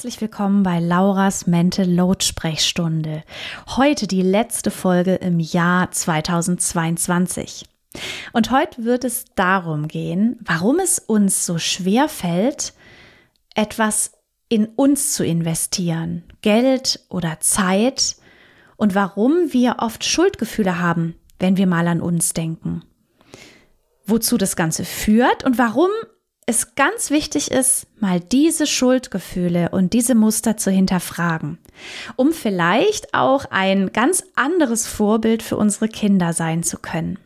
Herzlich willkommen bei Lauras Mental Load Sprechstunde. Heute die letzte Folge im Jahr 2022. Und heute wird es darum gehen, warum es uns so schwer fällt, etwas in uns zu investieren, Geld oder Zeit und warum wir oft Schuldgefühle haben, wenn wir mal an uns denken. Wozu das Ganze führt und warum es ganz wichtig ist, mal diese Schuldgefühle und diese Muster zu hinterfragen, um vielleicht auch ein ganz anderes Vorbild für unsere Kinder sein zu können.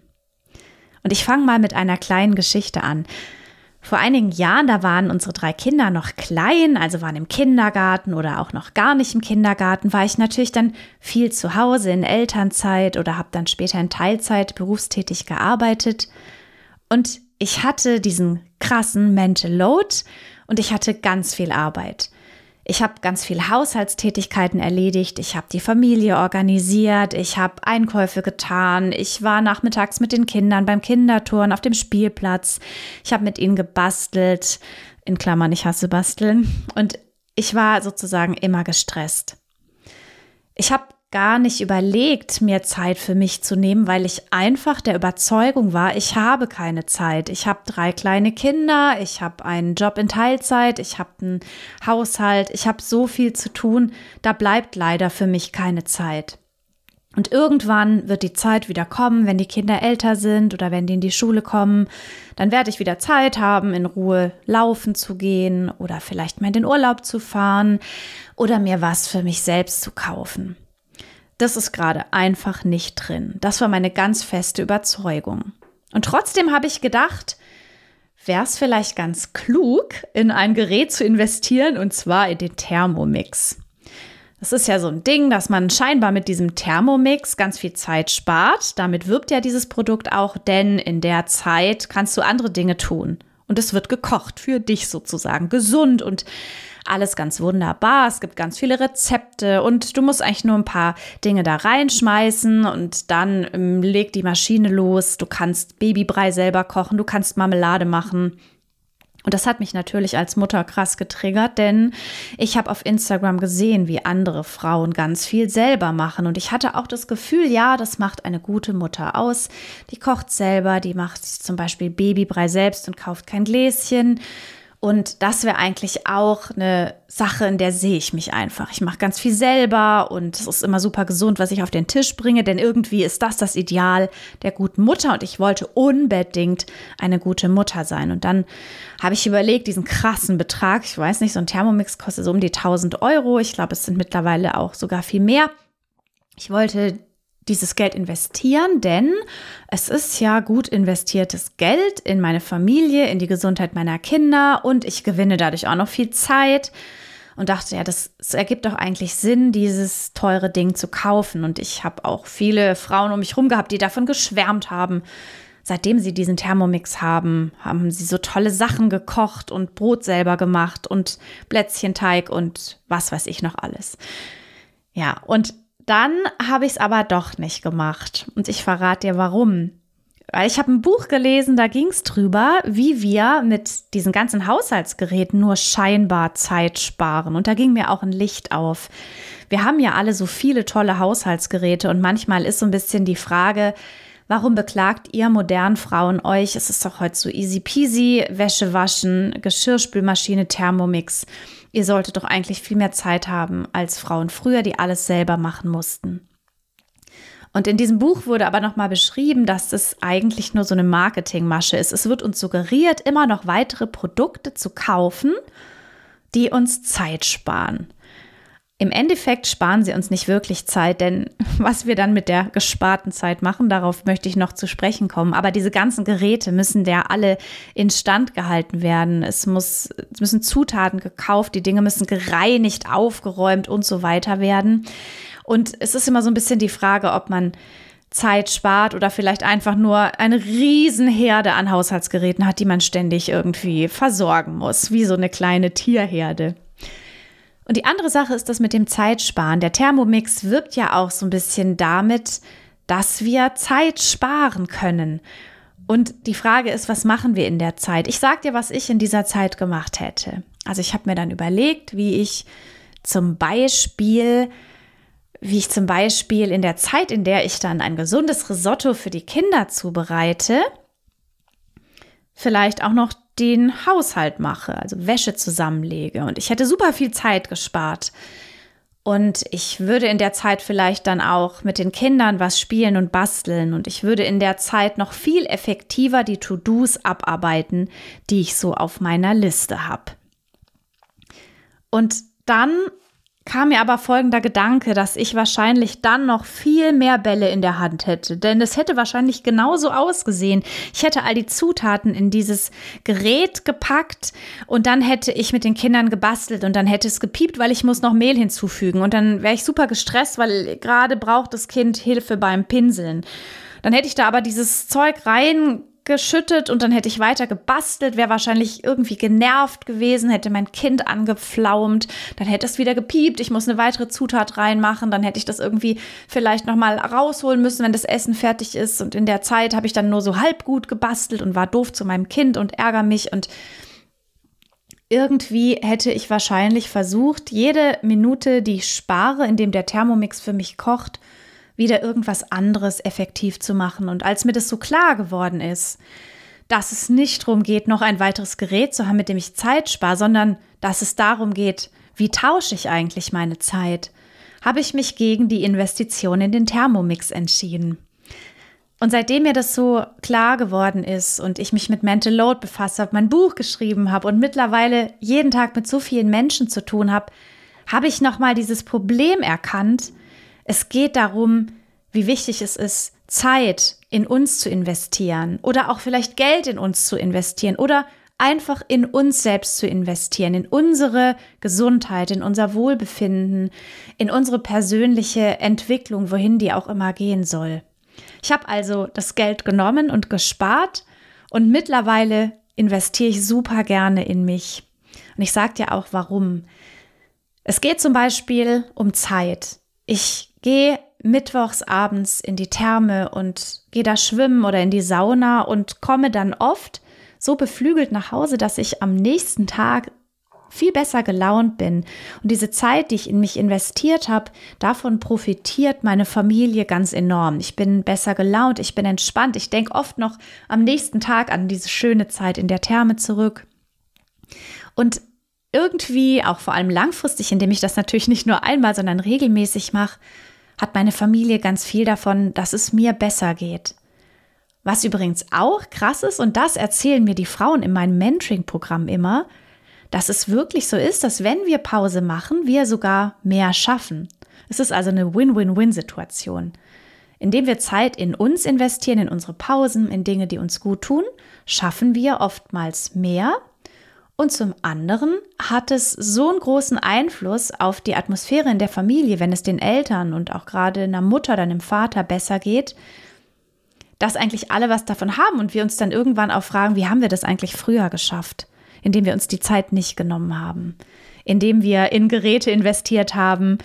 Und ich fange mal mit einer kleinen Geschichte an. Vor einigen Jahren, da waren unsere drei Kinder noch klein, also waren im Kindergarten oder auch noch gar nicht im Kindergarten, war ich natürlich dann viel zu Hause in Elternzeit oder habe dann später in Teilzeit berufstätig gearbeitet. Und ich hatte diesen krassen Mental Load und ich hatte ganz viel Arbeit. Ich habe ganz viele Haushaltstätigkeiten erledigt, ich habe die Familie organisiert, ich habe Einkäufe getan, ich war nachmittags mit den Kindern beim Kinderturn auf dem Spielplatz, ich habe mit ihnen gebastelt, in Klammern, ich hasse basteln, und ich war sozusagen immer gestresst. Ich habe gar nicht überlegt, mir Zeit für mich zu nehmen, weil ich einfach der Überzeugung war, ich habe keine Zeit. Ich habe drei kleine Kinder, ich habe einen Job in Teilzeit, ich habe einen Haushalt, ich habe so viel zu tun, da bleibt leider für mich keine Zeit. Und irgendwann wird die Zeit wieder kommen, wenn die Kinder älter sind oder wenn die in die Schule kommen, dann werde ich wieder Zeit haben, in Ruhe laufen zu gehen oder vielleicht mal in den Urlaub zu fahren oder mir was für mich selbst zu kaufen. Das ist gerade einfach nicht drin. Das war meine ganz feste Überzeugung. Und trotzdem habe ich gedacht, wäre es vielleicht ganz klug, in ein Gerät zu investieren, und zwar in den Thermomix. Das ist ja so ein Ding, dass man scheinbar mit diesem Thermomix ganz viel Zeit spart. Damit wirkt ja dieses Produkt auch, denn in der Zeit kannst du andere Dinge tun. Und es wird gekocht für dich sozusagen, gesund und alles ganz wunderbar. Es gibt ganz viele Rezepte und du musst eigentlich nur ein paar Dinge da reinschmeißen und dann ähm, legt die Maschine los. Du kannst Babybrei selber kochen, du kannst Marmelade machen. Und das hat mich natürlich als Mutter krass getriggert, denn ich habe auf Instagram gesehen, wie andere Frauen ganz viel selber machen. Und ich hatte auch das Gefühl, ja, das macht eine gute Mutter aus. Die kocht selber, die macht zum Beispiel Babybrei selbst und kauft kein Gläschen. Und das wäre eigentlich auch eine Sache, in der sehe ich mich einfach. Ich mache ganz viel selber und es ist immer super gesund, was ich auf den Tisch bringe, denn irgendwie ist das das Ideal der guten Mutter und ich wollte unbedingt eine gute Mutter sein. Und dann habe ich überlegt, diesen krassen Betrag, ich weiß nicht, so ein Thermomix kostet so um die 1000 Euro. Ich glaube, es sind mittlerweile auch sogar viel mehr. Ich wollte dieses Geld investieren, denn es ist ja gut investiertes Geld in meine Familie, in die Gesundheit meiner Kinder und ich gewinne dadurch auch noch viel Zeit und dachte, ja, das, das ergibt doch eigentlich Sinn, dieses teure Ding zu kaufen. Und ich habe auch viele Frauen um mich herum gehabt, die davon geschwärmt haben. Seitdem sie diesen Thermomix haben, haben sie so tolle Sachen gekocht und Brot selber gemacht und Plätzchenteig und was weiß ich noch alles. Ja, und dann habe ich es aber doch nicht gemacht. Und ich verrate dir warum. Weil ich habe ein Buch gelesen, da ging es drüber, wie wir mit diesen ganzen Haushaltsgeräten nur scheinbar Zeit sparen. Und da ging mir auch ein Licht auf. Wir haben ja alle so viele tolle Haushaltsgeräte und manchmal ist so ein bisschen die Frage, Warum beklagt ihr modernen Frauen euch? Es ist doch heute so easy peasy, Wäsche waschen, Geschirrspülmaschine, Thermomix. Ihr solltet doch eigentlich viel mehr Zeit haben als Frauen früher, die alles selber machen mussten. Und in diesem Buch wurde aber nochmal beschrieben, dass das eigentlich nur so eine Marketingmasche ist. Es wird uns suggeriert, immer noch weitere Produkte zu kaufen, die uns Zeit sparen. Im Endeffekt sparen sie uns nicht wirklich Zeit, denn was wir dann mit der gesparten Zeit machen, darauf möchte ich noch zu sprechen kommen. Aber diese ganzen Geräte müssen ja alle instand gehalten werden. Es, muss, es müssen Zutaten gekauft, die Dinge müssen gereinigt, aufgeräumt und so weiter werden. Und es ist immer so ein bisschen die Frage, ob man Zeit spart oder vielleicht einfach nur eine Riesenherde an Haushaltsgeräten hat, die man ständig irgendwie versorgen muss, wie so eine kleine Tierherde. Und die andere Sache ist das mit dem Zeitsparen. Der Thermomix wirkt ja auch so ein bisschen damit, dass wir Zeit sparen können. Und die Frage ist, was machen wir in der Zeit? Ich sage dir, was ich in dieser Zeit gemacht hätte. Also ich habe mir dann überlegt, wie ich zum Beispiel, wie ich zum Beispiel in der Zeit, in der ich dann ein gesundes Risotto für die Kinder zubereite, vielleicht auch noch den Haushalt mache, also Wäsche zusammenlege. Und ich hätte super viel Zeit gespart. Und ich würde in der Zeit vielleicht dann auch mit den Kindern was spielen und basteln. Und ich würde in der Zeit noch viel effektiver die To-Dos abarbeiten, die ich so auf meiner Liste habe. Und dann kam mir aber folgender Gedanke, dass ich wahrscheinlich dann noch viel mehr Bälle in der Hand hätte. Denn es hätte wahrscheinlich genauso ausgesehen. Ich hätte all die Zutaten in dieses Gerät gepackt und dann hätte ich mit den Kindern gebastelt und dann hätte es gepiept, weil ich muss noch Mehl hinzufügen. Und dann wäre ich super gestresst, weil gerade braucht das Kind Hilfe beim Pinseln. Dann hätte ich da aber dieses Zeug rein geschüttet und dann hätte ich weiter gebastelt, wäre wahrscheinlich irgendwie genervt gewesen, hätte mein Kind angepflaumt, dann hätte es wieder gepiept, ich muss eine weitere Zutat reinmachen, dann hätte ich das irgendwie vielleicht noch mal rausholen müssen, wenn das Essen fertig ist. Und in der Zeit habe ich dann nur so halb gut gebastelt und war doof zu meinem Kind und ärgere mich. Und irgendwie hätte ich wahrscheinlich versucht, jede Minute, die ich spare, indem der Thermomix für mich kocht, wieder irgendwas anderes effektiv zu machen. Und als mir das so klar geworden ist, dass es nicht darum geht, noch ein weiteres Gerät zu haben, mit dem ich Zeit spare, sondern dass es darum geht, wie tausche ich eigentlich meine Zeit, habe ich mich gegen die Investition in den Thermomix entschieden. Und seitdem mir das so klar geworden ist und ich mich mit Mental Load befasst habe, mein Buch geschrieben habe und mittlerweile jeden Tag mit so vielen Menschen zu tun habe, habe ich nochmal dieses Problem erkannt, es geht darum, wie wichtig es ist, Zeit in uns zu investieren oder auch vielleicht Geld in uns zu investieren oder einfach in uns selbst zu investieren, in unsere Gesundheit, in unser Wohlbefinden, in unsere persönliche Entwicklung, wohin die auch immer gehen soll. Ich habe also das Geld genommen und gespart und mittlerweile investiere ich super gerne in mich. Und ich sage dir auch warum. Es geht zum Beispiel um Zeit. Ich gehe mittwochs abends in die Therme und gehe da schwimmen oder in die Sauna und komme dann oft so beflügelt nach Hause, dass ich am nächsten Tag viel besser gelaunt bin. Und diese Zeit, die ich in mich investiert habe, davon profitiert meine Familie ganz enorm. Ich bin besser gelaunt, ich bin entspannt. Ich denke oft noch am nächsten Tag an diese schöne Zeit in der Therme zurück. Und irgendwie, auch vor allem langfristig, indem ich das natürlich nicht nur einmal, sondern regelmäßig mache, hat meine Familie ganz viel davon, dass es mir besser geht. Was übrigens auch krass ist, und das erzählen mir die Frauen in meinem Mentoring-Programm immer, dass es wirklich so ist, dass wenn wir Pause machen, wir sogar mehr schaffen. Es ist also eine Win-Win-Win-Situation. Indem wir Zeit in uns investieren, in unsere Pausen, in Dinge, die uns gut tun, schaffen wir oftmals mehr und zum anderen hat es so einen großen Einfluss auf die Atmosphäre in der Familie, wenn es den Eltern und auch gerade einer Mutter, dann Vater besser geht, dass eigentlich alle was davon haben und wir uns dann irgendwann auch fragen, wie haben wir das eigentlich früher geschafft, indem wir uns die Zeit nicht genommen haben, indem wir in Geräte investiert haben,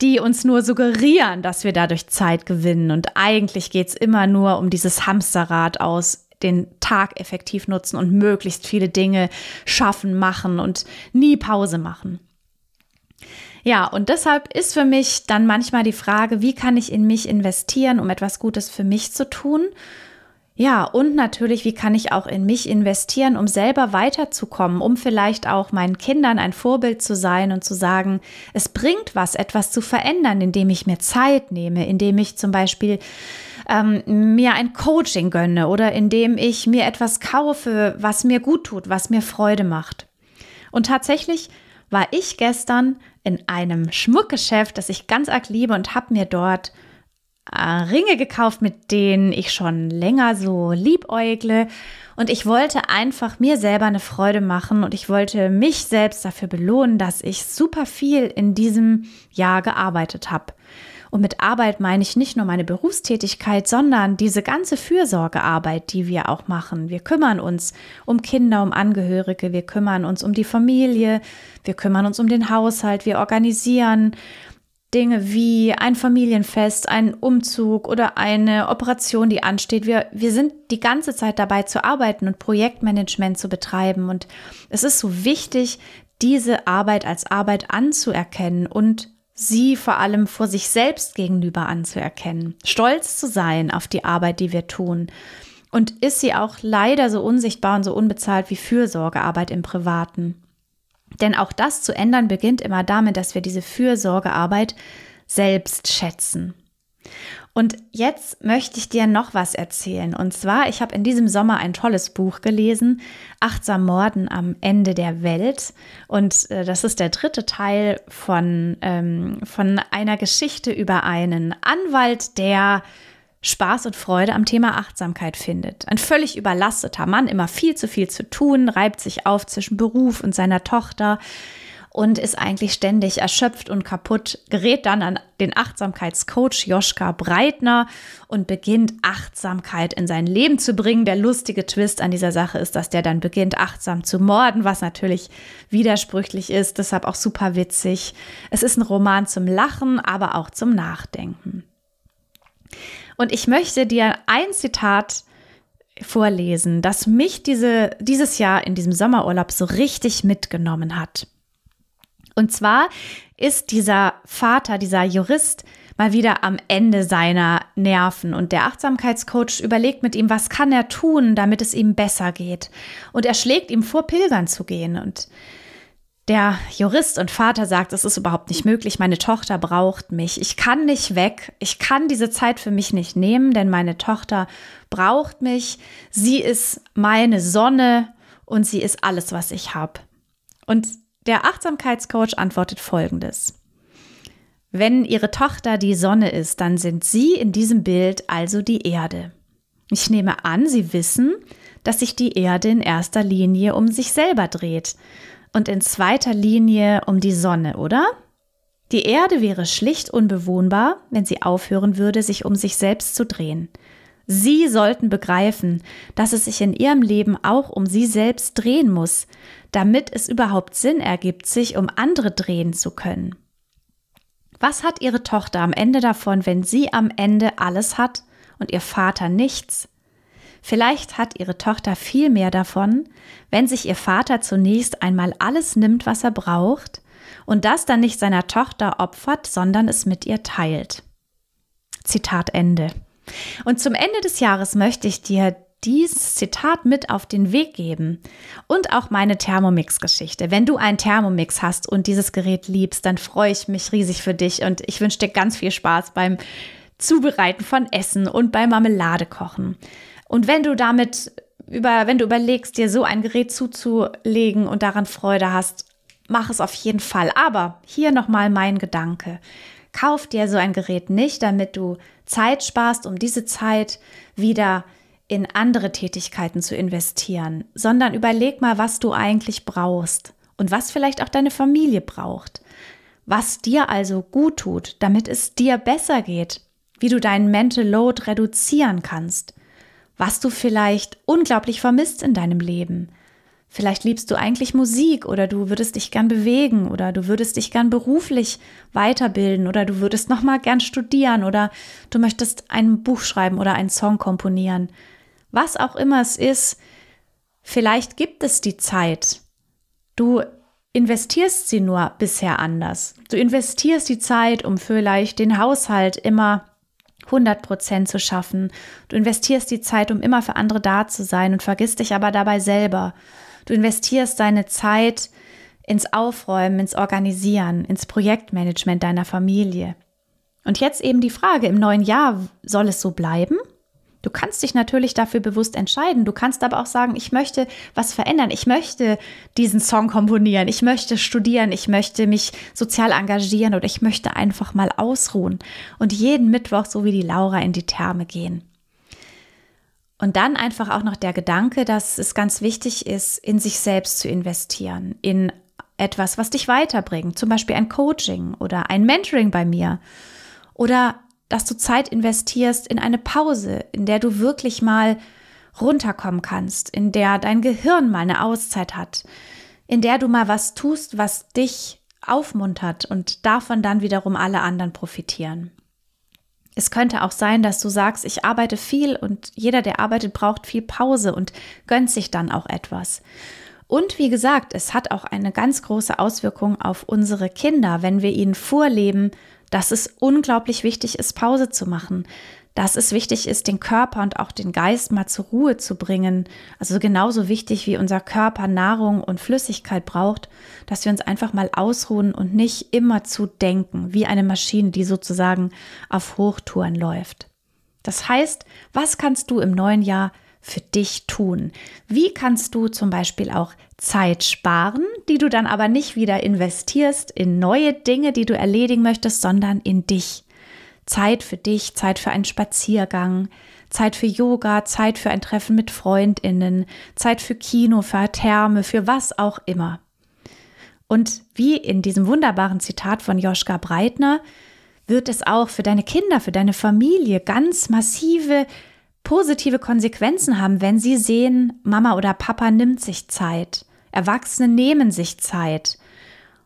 die uns nur suggerieren, dass wir dadurch Zeit gewinnen. Und eigentlich geht es immer nur um dieses Hamsterrad aus den Tag effektiv nutzen und möglichst viele Dinge schaffen, machen und nie Pause machen. Ja, und deshalb ist für mich dann manchmal die Frage, wie kann ich in mich investieren, um etwas Gutes für mich zu tun? Ja, und natürlich, wie kann ich auch in mich investieren, um selber weiterzukommen, um vielleicht auch meinen Kindern ein Vorbild zu sein und zu sagen, es bringt was, etwas zu verändern, indem ich mir Zeit nehme, indem ich zum Beispiel ähm, mir ein Coaching gönne oder indem ich mir etwas kaufe, was mir gut tut, was mir Freude macht. Und tatsächlich war ich gestern in einem Schmuckgeschäft, das ich ganz arg liebe und habe mir dort äh, Ringe gekauft, mit denen ich schon länger so liebäugle. Und ich wollte einfach mir selber eine Freude machen und ich wollte mich selbst dafür belohnen, dass ich super viel in diesem Jahr gearbeitet habe. Und mit Arbeit meine ich nicht nur meine Berufstätigkeit, sondern diese ganze Fürsorgearbeit, die wir auch machen. Wir kümmern uns um Kinder, um Angehörige, wir kümmern uns um die Familie, wir kümmern uns um den Haushalt, wir organisieren Dinge wie ein Familienfest, ein Umzug oder eine Operation, die ansteht. Wir, wir sind die ganze Zeit dabei zu arbeiten und Projektmanagement zu betreiben. Und es ist so wichtig, diese Arbeit als Arbeit anzuerkennen und sie vor allem vor sich selbst gegenüber anzuerkennen, stolz zu sein auf die Arbeit, die wir tun. Und ist sie auch leider so unsichtbar und so unbezahlt wie Fürsorgearbeit im Privaten. Denn auch das zu ändern beginnt immer damit, dass wir diese Fürsorgearbeit selbst schätzen. Und jetzt möchte ich dir noch was erzählen. Und zwar, ich habe in diesem Sommer ein tolles Buch gelesen, Achtsam Morden am Ende der Welt. Und äh, das ist der dritte Teil von, ähm, von einer Geschichte über einen Anwalt, der Spaß und Freude am Thema Achtsamkeit findet. Ein völlig überlasteter Mann, immer viel zu viel zu tun, reibt sich auf zwischen Beruf und seiner Tochter und ist eigentlich ständig erschöpft und kaputt, gerät dann an den Achtsamkeitscoach Joschka Breitner und beginnt Achtsamkeit in sein Leben zu bringen. Der lustige Twist an dieser Sache ist, dass der dann beginnt, achtsam zu morden, was natürlich widersprüchlich ist, deshalb auch super witzig. Es ist ein Roman zum Lachen, aber auch zum Nachdenken. Und ich möchte dir ein Zitat vorlesen, das mich diese, dieses Jahr in diesem Sommerurlaub so richtig mitgenommen hat. Und zwar ist dieser Vater, dieser Jurist, mal wieder am Ende seiner Nerven und der Achtsamkeitscoach überlegt mit ihm, was kann er tun, damit es ihm besser geht. Und er schlägt ihm vor, pilgern zu gehen. Und der Jurist und Vater sagt, es ist überhaupt nicht möglich, meine Tochter braucht mich. Ich kann nicht weg, ich kann diese Zeit für mich nicht nehmen, denn meine Tochter braucht mich. Sie ist meine Sonne und sie ist alles, was ich habe. Und der Achtsamkeitscoach antwortet folgendes. Wenn Ihre Tochter die Sonne ist, dann sind Sie in diesem Bild also die Erde. Ich nehme an, Sie wissen, dass sich die Erde in erster Linie um sich selber dreht und in zweiter Linie um die Sonne, oder? Die Erde wäre schlicht unbewohnbar, wenn sie aufhören würde, sich um sich selbst zu drehen. Sie sollten begreifen, dass es sich in ihrem Leben auch um sie selbst drehen muss, damit es überhaupt Sinn ergibt, sich um andere drehen zu können. Was hat ihre Tochter am Ende davon, wenn sie am Ende alles hat und ihr Vater nichts? Vielleicht hat ihre Tochter viel mehr davon, wenn sich ihr Vater zunächst einmal alles nimmt, was er braucht, und das dann nicht seiner Tochter opfert, sondern es mit ihr teilt. Zitat Ende. Und zum Ende des Jahres möchte ich dir dieses Zitat mit auf den Weg geben und auch meine Thermomix-Geschichte. Wenn du einen Thermomix hast und dieses Gerät liebst, dann freue ich mich riesig für dich und ich wünsche dir ganz viel Spaß beim Zubereiten von Essen und beim Marmelade kochen. Und wenn du damit über, wenn du überlegst, dir so ein Gerät zuzulegen und daran Freude hast, mach es auf jeden Fall. Aber hier nochmal mein Gedanke. Kauf dir so ein Gerät nicht, damit du Zeit sparst, um diese Zeit wieder in andere Tätigkeiten zu investieren, sondern überleg mal, was du eigentlich brauchst und was vielleicht auch deine Familie braucht. Was dir also gut tut, damit es dir besser geht, wie du deinen Mental Load reduzieren kannst was du vielleicht unglaublich vermisst in deinem Leben. Vielleicht liebst du eigentlich Musik oder du würdest dich gern bewegen oder du würdest dich gern beruflich weiterbilden oder du würdest noch mal gern studieren oder du möchtest ein Buch schreiben oder einen Song komponieren. Was auch immer es ist, vielleicht gibt es die Zeit. Du investierst sie nur bisher anders. Du investierst die Zeit, um vielleicht den Haushalt immer 100 Prozent zu schaffen. Du investierst die Zeit, um immer für andere da zu sein und vergisst dich aber dabei selber. Du investierst deine Zeit ins Aufräumen, ins Organisieren, ins Projektmanagement deiner Familie. Und jetzt eben die Frage, im neuen Jahr soll es so bleiben? Du kannst dich natürlich dafür bewusst entscheiden. Du kannst aber auch sagen, ich möchte was verändern. Ich möchte diesen Song komponieren. Ich möchte studieren. Ich möchte mich sozial engagieren oder ich möchte einfach mal ausruhen und jeden Mittwoch, so wie die Laura, in die Therme gehen. Und dann einfach auch noch der Gedanke, dass es ganz wichtig ist, in sich selbst zu investieren, in etwas, was dich weiterbringt, zum Beispiel ein Coaching oder ein Mentoring bei mir oder dass du Zeit investierst in eine Pause, in der du wirklich mal runterkommen kannst, in der dein Gehirn mal eine Auszeit hat, in der du mal was tust, was dich aufmuntert und davon dann wiederum alle anderen profitieren. Es könnte auch sein, dass du sagst, ich arbeite viel und jeder, der arbeitet, braucht viel Pause und gönnt sich dann auch etwas. Und wie gesagt, es hat auch eine ganz große Auswirkung auf unsere Kinder, wenn wir ihnen vorleben, dass es unglaublich wichtig ist, Pause zu machen, dass es wichtig ist, den Körper und auch den Geist mal zur Ruhe zu bringen. Also genauso wichtig wie unser Körper Nahrung und Flüssigkeit braucht, dass wir uns einfach mal ausruhen und nicht immer zu denken, wie eine Maschine, die sozusagen auf Hochtouren läuft. Das heißt, was kannst du im neuen Jahr für dich tun? Wie kannst du zum Beispiel auch Zeit sparen, die du dann aber nicht wieder investierst in neue Dinge, die du erledigen möchtest, sondern in dich? Zeit für dich, Zeit für einen Spaziergang, Zeit für Yoga, Zeit für ein Treffen mit Freundinnen, Zeit für Kino, für Therme, für was auch immer. Und wie in diesem wunderbaren Zitat von Joschka Breitner wird es auch für deine Kinder, für deine Familie ganz massive positive Konsequenzen haben, wenn sie sehen, Mama oder Papa nimmt sich Zeit. Erwachsene nehmen sich Zeit.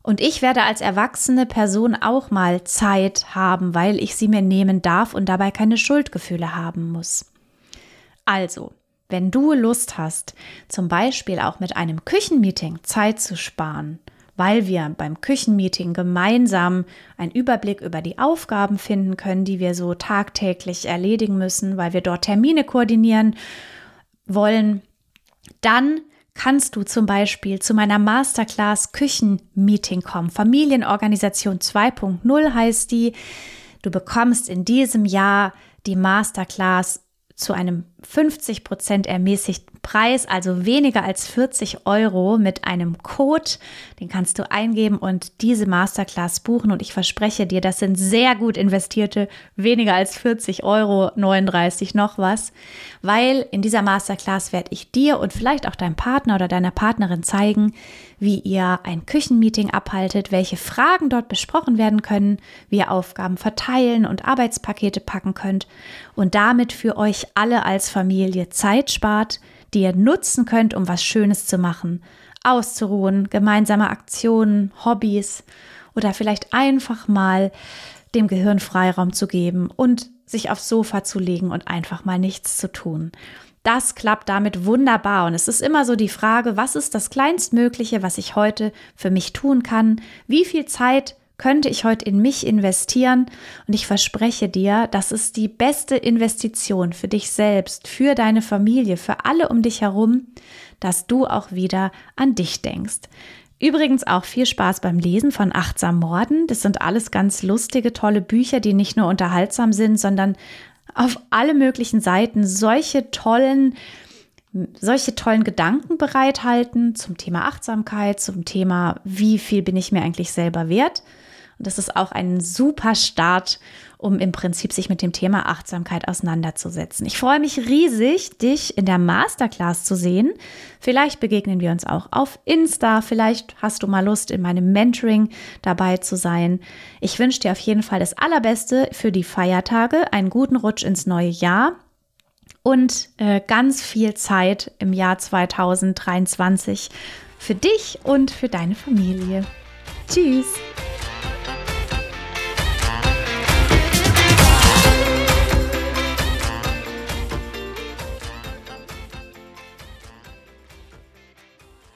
Und ich werde als erwachsene Person auch mal Zeit haben, weil ich sie mir nehmen darf und dabei keine Schuldgefühle haben muss. Also, wenn du Lust hast, zum Beispiel auch mit einem Küchenmeeting Zeit zu sparen, weil wir beim Küchenmeeting gemeinsam einen Überblick über die Aufgaben finden können, die wir so tagtäglich erledigen müssen, weil wir dort Termine koordinieren wollen, dann kannst du zum Beispiel zu meiner Masterclass Küchenmeeting kommen. Familienorganisation 2.0 heißt die. Du bekommst in diesem Jahr die Masterclass zu einem 50 Prozent ermäßigten Preis, also weniger als 40 Euro mit einem Code. Den kannst du eingeben und diese Masterclass buchen. Und ich verspreche dir, das sind sehr gut investierte, weniger als 40 Euro, 39 noch was, weil in dieser Masterclass werde ich dir und vielleicht auch deinem Partner oder deiner Partnerin zeigen, wie ihr ein Küchenmeeting abhaltet, welche Fragen dort besprochen werden können, wie ihr Aufgaben verteilen und Arbeitspakete packen könnt und damit für euch alle als Familie Zeit spart, die ihr nutzen könnt, um was Schönes zu machen, auszuruhen, gemeinsame Aktionen, Hobbys oder vielleicht einfach mal dem Gehirn Freiraum zu geben und sich aufs Sofa zu legen und einfach mal nichts zu tun. Das klappt damit wunderbar und es ist immer so die Frage, was ist das Kleinstmögliche, was ich heute für mich tun kann? Wie viel Zeit könnte ich heute in mich investieren? Und ich verspreche dir, das ist die beste Investition für dich selbst, für deine Familie, für alle um dich herum, dass du auch wieder an dich denkst. Übrigens auch viel Spaß beim Lesen von Achtsam Morden. Das sind alles ganz lustige, tolle Bücher, die nicht nur unterhaltsam sind, sondern auf alle möglichen Seiten solche tollen, solche tollen Gedanken bereithalten zum Thema Achtsamkeit, zum Thema, wie viel bin ich mir eigentlich selber wert. Und das ist auch ein super Start, um im Prinzip sich mit dem Thema Achtsamkeit auseinanderzusetzen. Ich freue mich riesig, dich in der Masterclass zu sehen. Vielleicht begegnen wir uns auch auf Insta. Vielleicht hast du mal Lust, in meinem Mentoring dabei zu sein. Ich wünsche dir auf jeden Fall das Allerbeste für die Feiertage, einen guten Rutsch ins neue Jahr und äh, ganz viel Zeit im Jahr 2023 für dich und für deine Familie. Tschüss!